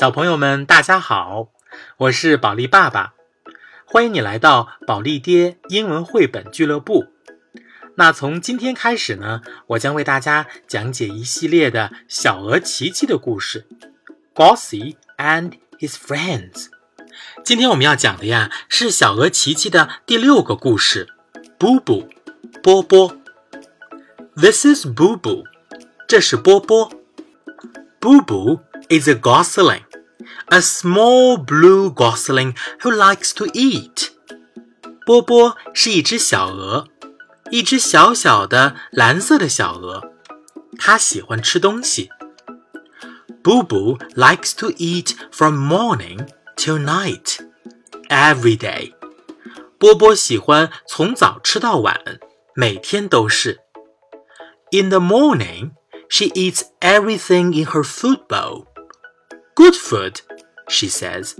小朋友们，大家好，我是宝利爸爸，欢迎你来到宝利爹英文绘本俱乐部。那从今天开始呢，我将为大家讲解一系列的小鹅奇奇的故事，Gossy and his friends。今天我们要讲的呀，是小鹅奇奇的第六个故事，Boo Boo，波波。This is Boo Boo，这是波波。Boo Boo is a gosling。a small blue gosling who likes to eat. 波波是一只小鹅，一只小小的蓝色的小鹅，它喜欢吃东西。Boo Boo likes to eat from morning till night, every day. 波波喜欢从早吃到晚，每天都是。In the morning, she eats everything in her food bowl. Good food, she says.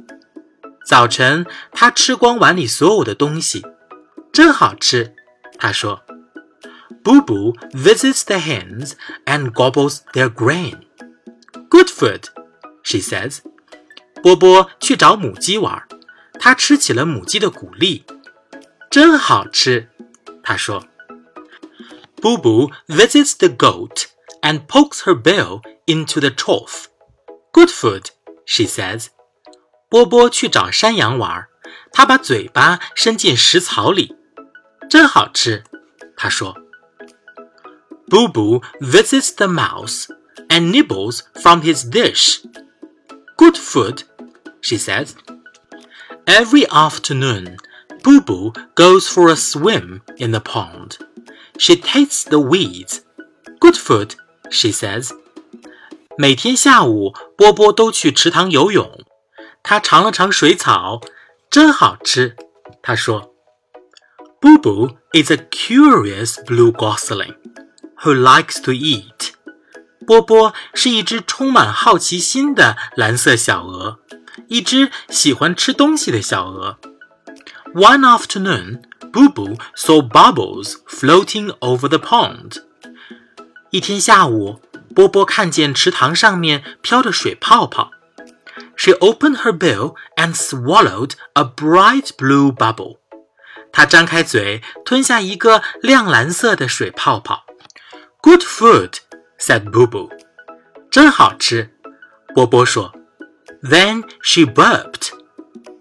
早晨，她吃光碗里所有的东西，真好吃。她说：“Boo Boo visits the hens and gobbles their grain. Good food,” she says. 波波去找母鸡玩，他吃起了母鸡的谷粒，真好吃。他说：“Boo Boo visits the goat and pokes her bill into the trough. Good food,” she says. 波波去找山羊玩，他把嘴巴伸进食槽里，真好吃。他说：“Boo Boo visits the mouse and nibbles from his dish. Good food,” she says. Every afternoon, Boo Boo goes for a swim in the pond. She tastes the weeds. Good food, she says. 每天下午，波波都去池塘游泳。他尝了尝水草，真好吃。他说：“Boo Boo is a curious blue gosling who likes to eat。”波波是一只充满好奇心的蓝色小鹅，一只喜欢吃东西的小鹅。One afternoon, Boo Boo saw bubbles floating over the pond。一天下午，波波看见池塘上面飘着水泡泡。she opened her bill and swallowed a bright blue bubble. 她张开嘴，吞下一个亮蓝色的水泡泡。Good food, said Boo Boo. 真好吃，波波说。Then she burped.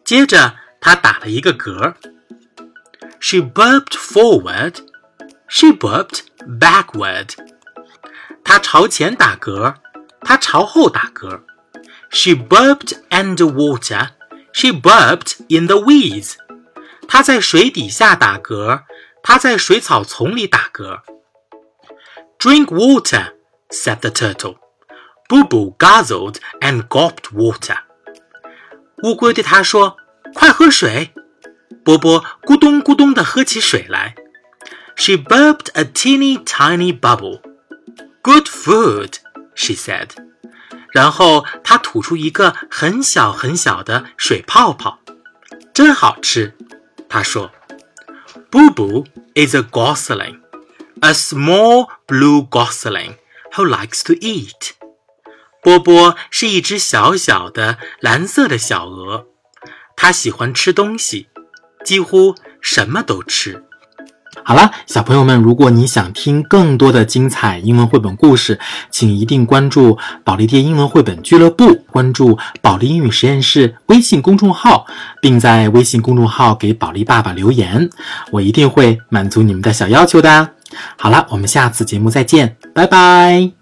接着她打了一个嗝。She burped forward. She burped backward. 她朝前打嗝，她朝后打嗝。she burped underwater. She burped in the weeds. 她在水底下打嗝，她在水草丛里打嗝。Drink water, said the turtle. Boo Boo guzzled and gulped water. 乌龟对他说：“快喝水！”波波咕咚咕咚地喝起水来。She burped a teeny tiny bubble. Good food, she said. 然后他吐出一个很小很小的水泡泡，真好吃。他说：“Boo Boo is a gosling, a small blue gosling who likes to eat。”波波是一只小小的蓝色的小鹅，它喜欢吃东西，几乎什么都吃。 好了，小朋友们，如果你想听更多的精彩英文绘本故事，请一定关注保利爹英文绘本俱乐部，关注保利英语实验室微信公众号，并在微信公众号给保利爸爸留言，我一定会满足你们的小要求的。好了，我们下次节目再见，拜拜。